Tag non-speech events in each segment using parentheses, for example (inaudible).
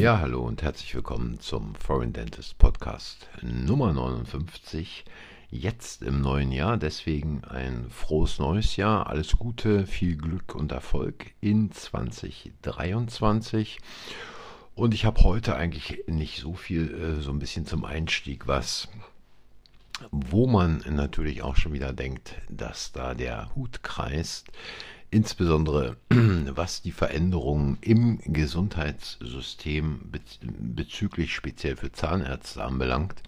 Ja, hallo und herzlich willkommen zum Foreign Dentist Podcast Nummer 59. Jetzt im neuen Jahr, deswegen ein frohes neues Jahr, alles Gute, viel Glück und Erfolg in 2023. Und ich habe heute eigentlich nicht so viel, äh, so ein bisschen zum Einstieg, was, wo man natürlich auch schon wieder denkt, dass da der Hut kreist insbesondere (clears throat) was die Veränderungen im Gesundheitssystem bezüglich speziell für Zahnärzte anbelangt.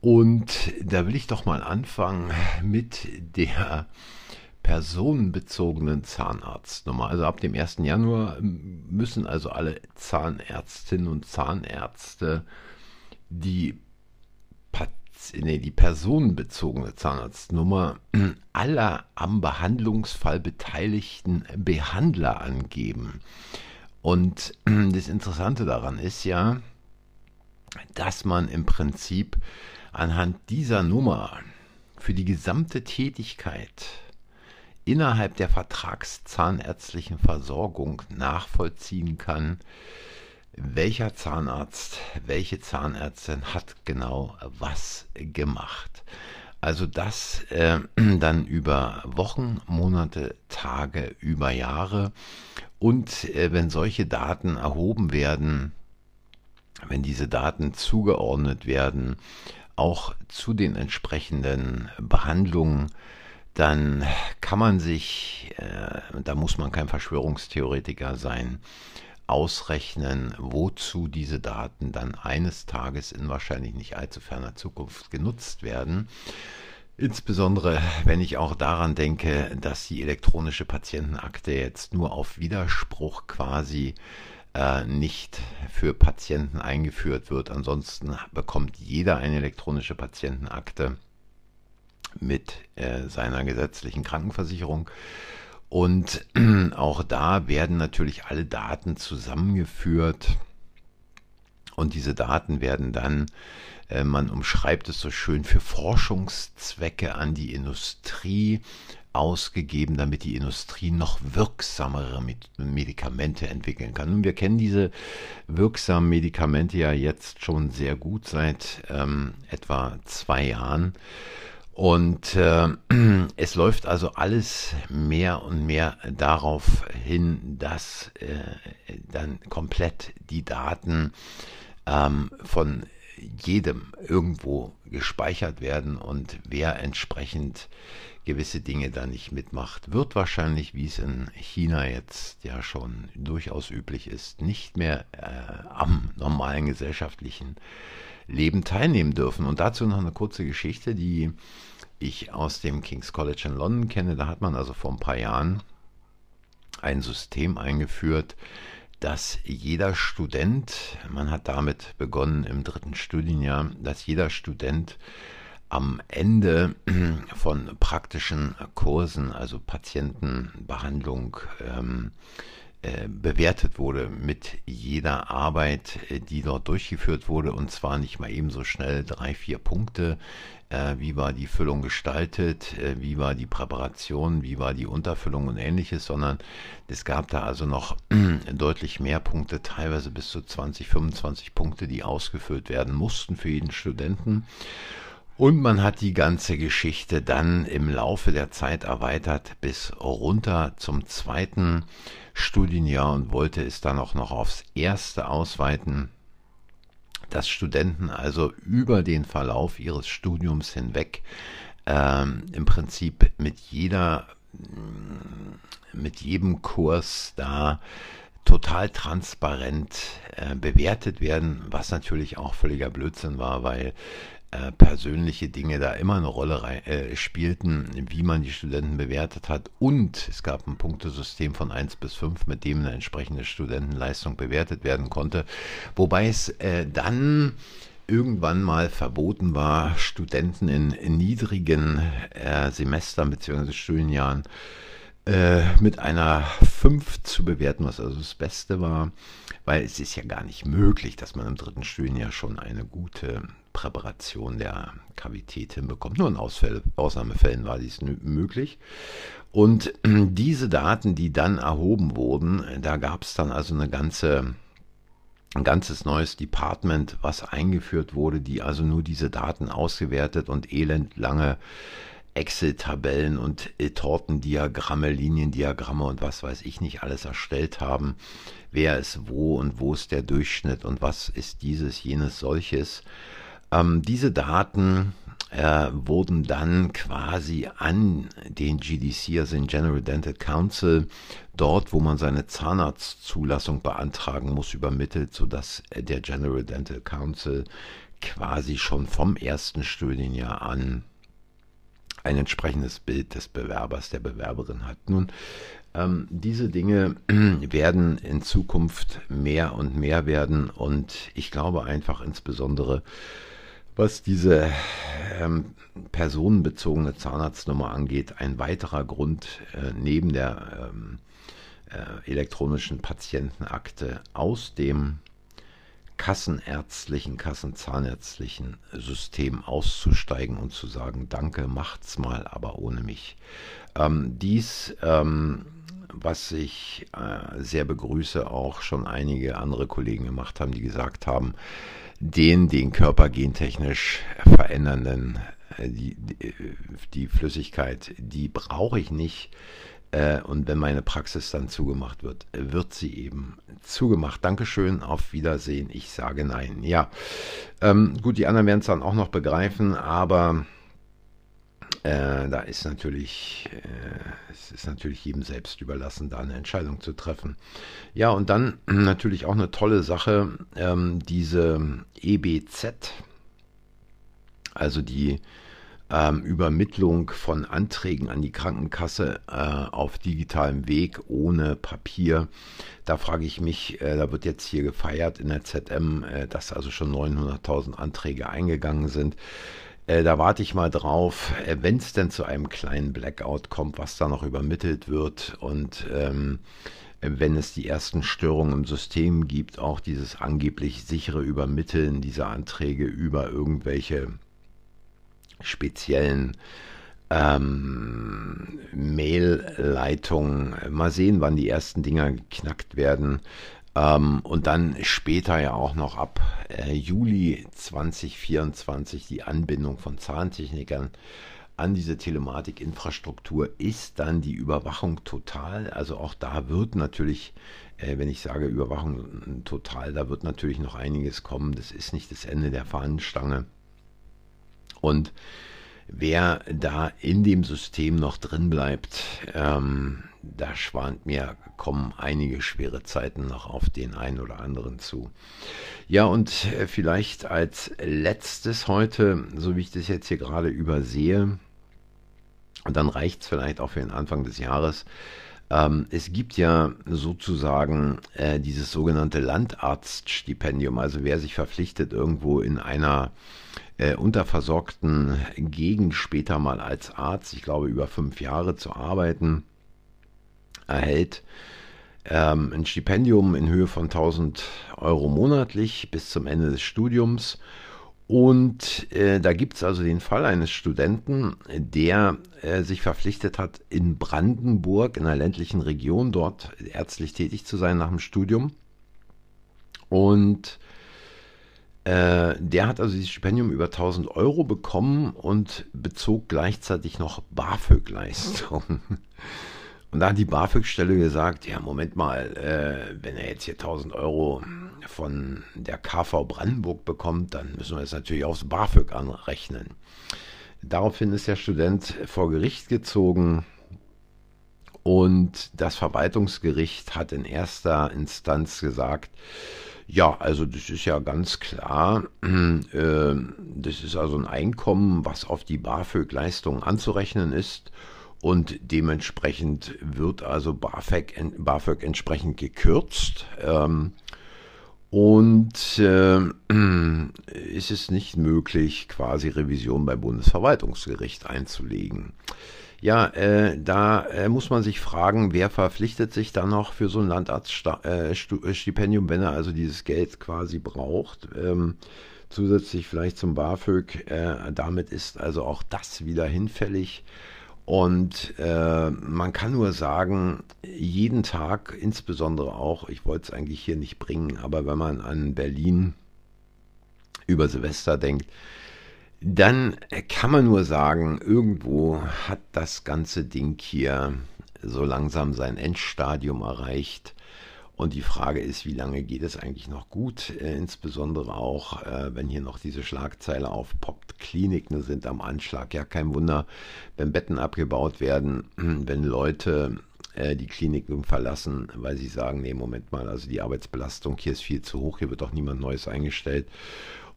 Und da will ich doch mal anfangen mit der personenbezogenen Zahnarztnummer. Also ab dem 1. Januar müssen also alle Zahnärztinnen und Zahnärzte die nee, die personenbezogene Zahnarztnummer aller am Behandlungsfall beteiligten Behandler angeben. Und das Interessante daran ist ja, dass man im Prinzip anhand dieser Nummer für die gesamte Tätigkeit innerhalb der vertragszahnärztlichen Versorgung nachvollziehen kann, welcher Zahnarzt, welche Zahnärztin hat genau was gemacht. Also das äh, (clears throat) dann über Wochen, Monate, Tage, über Jahre. Und äh, wenn solche Daten erhoben werden, wenn diese Daten zugeordnet werden, auch zu den entsprechenden Behandlungen, dann kann man sich, äh, da muss man kein Verschwörungstheoretiker sein, ausrechnen, wozu diese Daten dann eines Tages in wahrscheinlich nicht allzu ferner Zukunft genutzt werden. Insbesondere, wenn ich auch daran denke, dass die elektronische Patientenakte jetzt nur auf Widerspruch quasi äh, nicht für Patienten eingeführt wird. Ansonsten bekommt jeder eine elektronische Patientenakte mit äh, seiner gesetzlichen Krankenversicherung. Und (clears throat) auch da werden natürlich alle Daten zusammengeführt. Und diese Daten werden dann, äh, man umschreibt es so schön, für Forschungszwecke an die Industrie ausgegeben, damit die Industrie noch wirksamere Medikamente entwickeln kann. Nun, wir kennen diese wirksamen Medikamente ja jetzt schon sehr gut seit ähm, etwa zwei Jahren. Und äh, (clears throat) es läuft also alles mehr und mehr darauf hin, dass äh, dann komplett die Daten ähm, von jedem irgendwo gespeichert werden und wer entsprechend gewisse Dinge da nicht mitmacht, wird wahrscheinlich, wie es in China jetzt ja schon durchaus üblich ist, nicht mehr äh, am normalen gesellschaftlichen Leben teilnehmen dürfen. Und dazu noch eine kurze Geschichte, die ich aus dem King's College in London kenne. Da hat man also vor ein paar Jahren ein System eingeführt, dass jeder Student, man hat damit begonnen im dritten Studienjahr, dass jeder Student am Ende (clears throat) von praktischen Kursen, also Patientenbehandlung, ähm, äh, bewertet wurde mit jeder Arbeit, äh, die dort durchgeführt wurde und zwar nicht mal eben so schnell drei, vier Punkte. Äh, wie war die Füllung gestaltet? Äh, wie war die Präparation? Wie war die Unterfüllung und ähnliches? Sondern es gab da also noch (clears throat) deutlich mehr Punkte, teilweise bis zu 20, 25 Punkte, die ausgefüllt werden mussten für jeden Studenten. Und man hat die ganze Geschichte dann im Laufe der Zeit erweitert bis runter zum zweiten Studienjahr und wollte es dann auch noch aufs erste ausweiten, dass Studenten also über den Verlauf ihres Studiums hinweg ähm, im Prinzip mit jeder, mit jedem Kurs da total transparent äh, bewertet werden, was natürlich auch völliger Blödsinn war, weil äh, persönliche Dinge da immer eine Rolle rein, äh, spielten, wie man die Studenten bewertet hat. Und es gab ein Punktesystem von 1 bis 5, mit dem eine entsprechende Studentenleistung bewertet werden konnte. Wobei es äh, dann irgendwann mal verboten war, Studenten in, in niedrigen äh, Semestern bzw. Studienjahren äh, mit einer 5 zu bewerten, was also das Beste war, weil es ist ja gar nicht möglich, dass man im dritten Studienjahr schon eine gute Präparation der Kavität hinbekommt. Nur in Ausfälle, Ausnahmefällen war dies möglich. Und (clears throat) diese Daten, die dann erhoben wurden, da gab es dann also eine ganze ein ganzes neues Department, was eingeführt wurde, die also nur diese Daten ausgewertet und elendlange Excel-Tabellen und Tortendiagramme, Liniendiagramme und was weiß ich nicht alles erstellt haben. Wer ist wo und wo ist der Durchschnitt und was ist dieses, jenes, solches. Ähm, diese Daten äh, wurden dann quasi an den GDC, also den General Dental Council, dort, wo man seine Zahnarztzulassung beantragen muss, übermittelt, sodass der General Dental Council quasi schon vom ersten Studienjahr an ein entsprechendes Bild des Bewerbers, der Bewerberin hat. Nun, ähm, diese Dinge (clears throat) werden in Zukunft mehr und mehr werden und ich glaube einfach insbesondere, was diese ähm, personenbezogene Zahnarztnummer angeht, ein weiterer Grund äh, neben der ähm, äh, elektronischen Patientenakte aus dem kassenärztlichen, kassenzahnärztlichen System auszusteigen und zu sagen, danke, macht's mal, aber ohne mich. Ähm, dies, ähm, was ich äh, sehr begrüße, auch schon einige andere Kollegen gemacht haben, die gesagt haben, den den Körper gentechnisch verändernden, äh, die, die, Flüssigkeit, die brauche ich nicht äh, und wenn meine Praxis dann zugemacht wird, wird sie eben zugemacht. Dankeschön, auf Wiedersehen. Ich sage nein. Ja, ähm, gut, die anderen werden es dann auch noch begreifen, aber äh, da ist natürlich, äh, es ist natürlich jedem selbst überlassen, da eine Entscheidung zu treffen. Ja, und dann (clears throat) natürlich auch eine tolle Sache, ähm, diese EBZ, also die ähm, Übermittlung von Anträgen an die Krankenkasse äh, auf digitalem Weg ohne Papier. Da frage ich mich, äh, da wird jetzt hier gefeiert in der ZM, äh, dass also schon 900.000 Anträge eingegangen sind. Äh, da warte ich mal drauf, äh, wenn es denn zu einem kleinen Blackout kommt, was da noch übermittelt wird und ähm, wenn es die ersten Störungen im System gibt, auch dieses angeblich sichere Übermitteln dieser Anträge über irgendwelche speziellen ähm, Mail-Leitungen. Mal sehen, wann die ersten Dinger geknackt werden. Ähm, und dann später ja auch noch ab äh, Juli 2024 die Anbindung von Zahntechnikern an diese Telematikinfrastruktur ist dann die Überwachung total. Also auch da wird natürlich, äh, wenn ich sage Überwachung total, da wird natürlich noch einiges kommen. Das ist nicht das Ende der Fahnenstange. Und wer da in dem System noch drin bleibt, ähm, da schwant mir, kommen einige schwere Zeiten noch auf den einen oder anderen zu. Ja, und äh, vielleicht als letztes heute, so wie ich das jetzt hier gerade übersehe, und dann reicht es vielleicht auch für den Anfang des Jahres, ähm, es gibt ja sozusagen äh, dieses sogenannte Landarztstipendium. Also wer sich verpflichtet, irgendwo in einer äh, unterversorgten Gegend später mal als Arzt, ich glaube über fünf Jahre zu arbeiten, erhält ähm, ein Stipendium in Höhe von 1000 Euro monatlich bis zum Ende des Studiums. Und äh, da gibt es also den Fall eines Studenten, der äh, sich verpflichtet hat, in Brandenburg, in einer ländlichen Region, dort ärztlich tätig zu sein nach dem Studium. Und äh, der hat also dieses Stipendium über 1000 Euro bekommen und bezog gleichzeitig noch BAföG-Leistungen. Und da hat die BAföG-Stelle gesagt, ja, Moment mal, äh, wenn er jetzt hier 1000 Euro von der KV Brandenburg bekommt, dann müssen wir es natürlich aufs BAföG anrechnen. Daraufhin ist der Student vor Gericht gezogen und das Verwaltungsgericht hat in erster Instanz gesagt, ja, also das ist ja ganz klar, äh, das ist also ein Einkommen, was auf die BAföG-Leistung anzurechnen ist und dementsprechend wird also BAföG, BAföG entsprechend gekürzt. Ähm, und äh, (clears throat) ist es nicht möglich, quasi Revision beim Bundesverwaltungsgericht einzulegen. Ja, äh, da äh, muss man sich fragen, wer verpflichtet sich dann noch für so ein Landarztstipendium, wenn er also dieses Geld quasi braucht. Ähm, zusätzlich vielleicht zum BAföG. Äh, damit ist also auch das wieder hinfällig. Und äh, man kann nur sagen, jeden Tag, insbesondere auch, ich wollte es eigentlich hier nicht bringen, aber wenn man an Berlin über Silvester denkt, dann kann man nur sagen, irgendwo hat das ganze Ding hier so langsam sein Endstadium erreicht. Und die Frage ist, wie lange geht es eigentlich noch gut? Äh, insbesondere auch, äh, wenn hier noch diese Schlagzeile aufpoppt. Kliniken sind am Anschlag. Ja, kein Wunder, wenn Betten abgebaut werden, (clears throat) wenn Leute äh, die Kliniken verlassen, weil sie sagen, nee, Moment mal, also die Arbeitsbelastung hier ist viel zu hoch, hier wird doch niemand Neues eingestellt.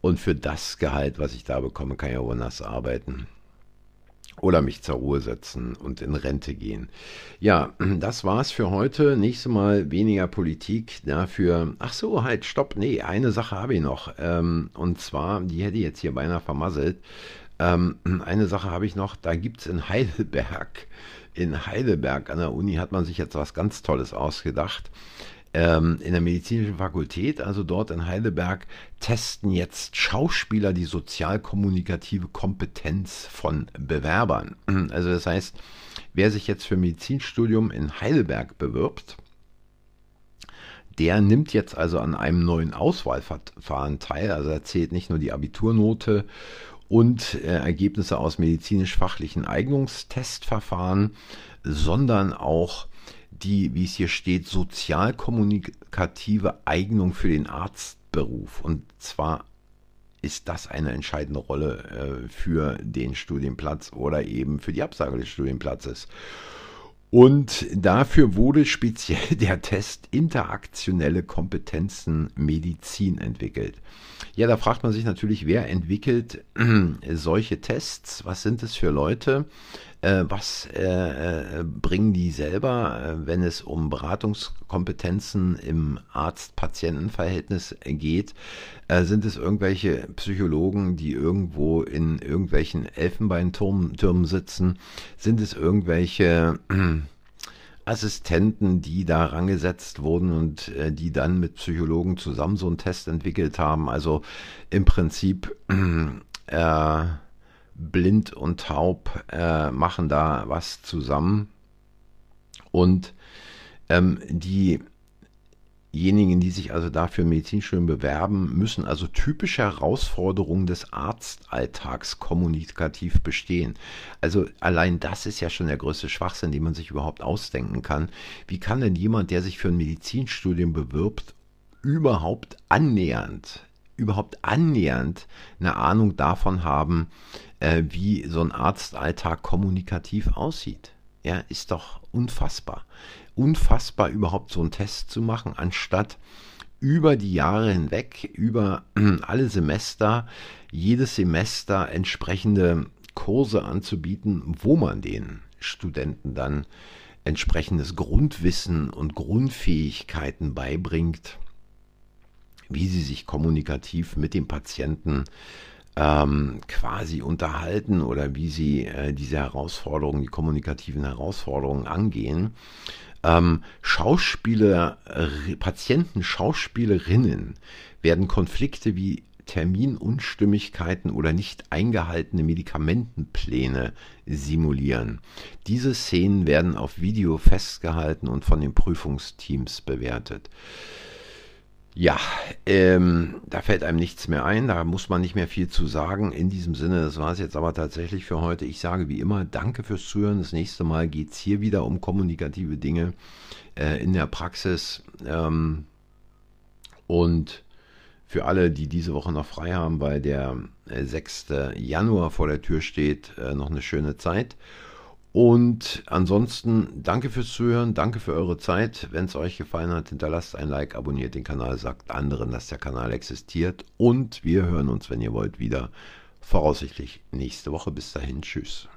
Und für das Gehalt, was ich da bekomme, kann ich ja woanders arbeiten oder mich zur Ruhe setzen und in Rente gehen. Ja, das war's für heute. Nächstes Mal weniger Politik. Dafür, ach so, halt, stopp. Nee, eine Sache habe ich noch. Ähm, und zwar, die hätte ich jetzt hier beinahe vermasselt. Ähm, eine Sache habe ich noch. Da gibt's in Heidelberg, in Heidelberg an der Uni hat man sich jetzt was ganz Tolles ausgedacht ähm, in der medizinischen Fakultät, also dort in Heidelberg, testen jetzt Schauspieler die sozialkommunikative Kompetenz von Bewerbern. (clears throat) Also das heißt, wer sich jetzt für Medizinstudium in Heidelberg bewirbt, der nimmt jetzt also an einem neuen Auswahlverfahren teil. Also er zählt nicht nur die Abiturnote und äh, Ergebnisse aus medizinisch-fachlichen Eignungstestverfahren, sondern auch die, wie es hier steht, sozialkommunikative Eignung für den Arztberuf. Und zwar ist das eine entscheidende Rolle äh, für den Studienplatz oder eben für die Absage des Studienplatzes. Und dafür wurde speziell (laughs) der Test interaktionelle Kompetenzen Medizin entwickelt. Ja, da fragt man sich natürlich, wer entwickelt (clears throat) solche Tests? Was sind es für Leute? Äh, was äh, äh, bringen die selber, äh, wenn es um Beratungskompetenzen im Arzt-Patienten-Verhältnis geht? Äh, sind es irgendwelche Psychologen, die irgendwo in irgendwelchen Elfenbeintürmen sitzen? Sind es irgendwelche Assistenten, die da rangesetzt wurden und äh, die dann mit Psychologen zusammen so einen Test entwickelt haben. Also im Prinzip äh, blind und taub äh, machen da was zusammen. Und ähm, die Diejenigen, die sich also dafür Medizinstudium bewerben, müssen also typische Herausforderungen des Arztalltags kommunikativ bestehen. Also allein das ist ja schon der größte Schwachsinn, den man sich überhaupt ausdenken kann. Wie kann denn jemand, der sich für ein Medizinstudium bewirbt, überhaupt annähernd, überhaupt annähernd eine Ahnung davon haben, äh, wie so ein Arztalltag kommunikativ aussieht? Ja, ist doch unfassbar unfassbar, überhaupt so einen Test zu machen, anstatt über die Jahre hinweg, über (clears throat) alle Semester, jedes Semester entsprechende Kurse anzubieten, wo man den Studenten dann entsprechendes Grundwissen und Grundfähigkeiten beibringt, wie sie sich kommunikativ mit dem Patienten ähm, quasi unterhalten oder wie sie äh, diese Herausforderungen, die kommunikativen Herausforderungen angehen ähm, Schauspieler, äh, Patienten, Schauspielerinnen werden Konflikte wie Terminunstimmigkeiten oder nicht eingehaltene Medikamentenpläne simulieren. Diese Szenen werden auf Video festgehalten und von den Prüfungsteams bewertet. Ja, ähm, da fällt einem nichts mehr ein, da muss man nicht mehr viel zu sagen. In diesem Sinne, das war es jetzt aber tatsächlich für heute. Ich sage wie immer, danke fürs Zuhören. Das nächste Mal geht es hier wieder um kommunikative Dinge äh, in der Praxis. Ähm, und für alle, die diese Woche noch frei haben, weil der äh, 6. Januar vor der Tür steht, äh, noch eine schöne Zeit. Und ansonsten danke fürs Zuhören, danke für eure Zeit. Wenn es euch gefallen hat, hinterlasst ein Like, abonniert den Kanal, sagt anderen, dass der Kanal existiert. Und wir hören uns, wenn ihr wollt, wieder voraussichtlich nächste Woche. Bis dahin, tschüss.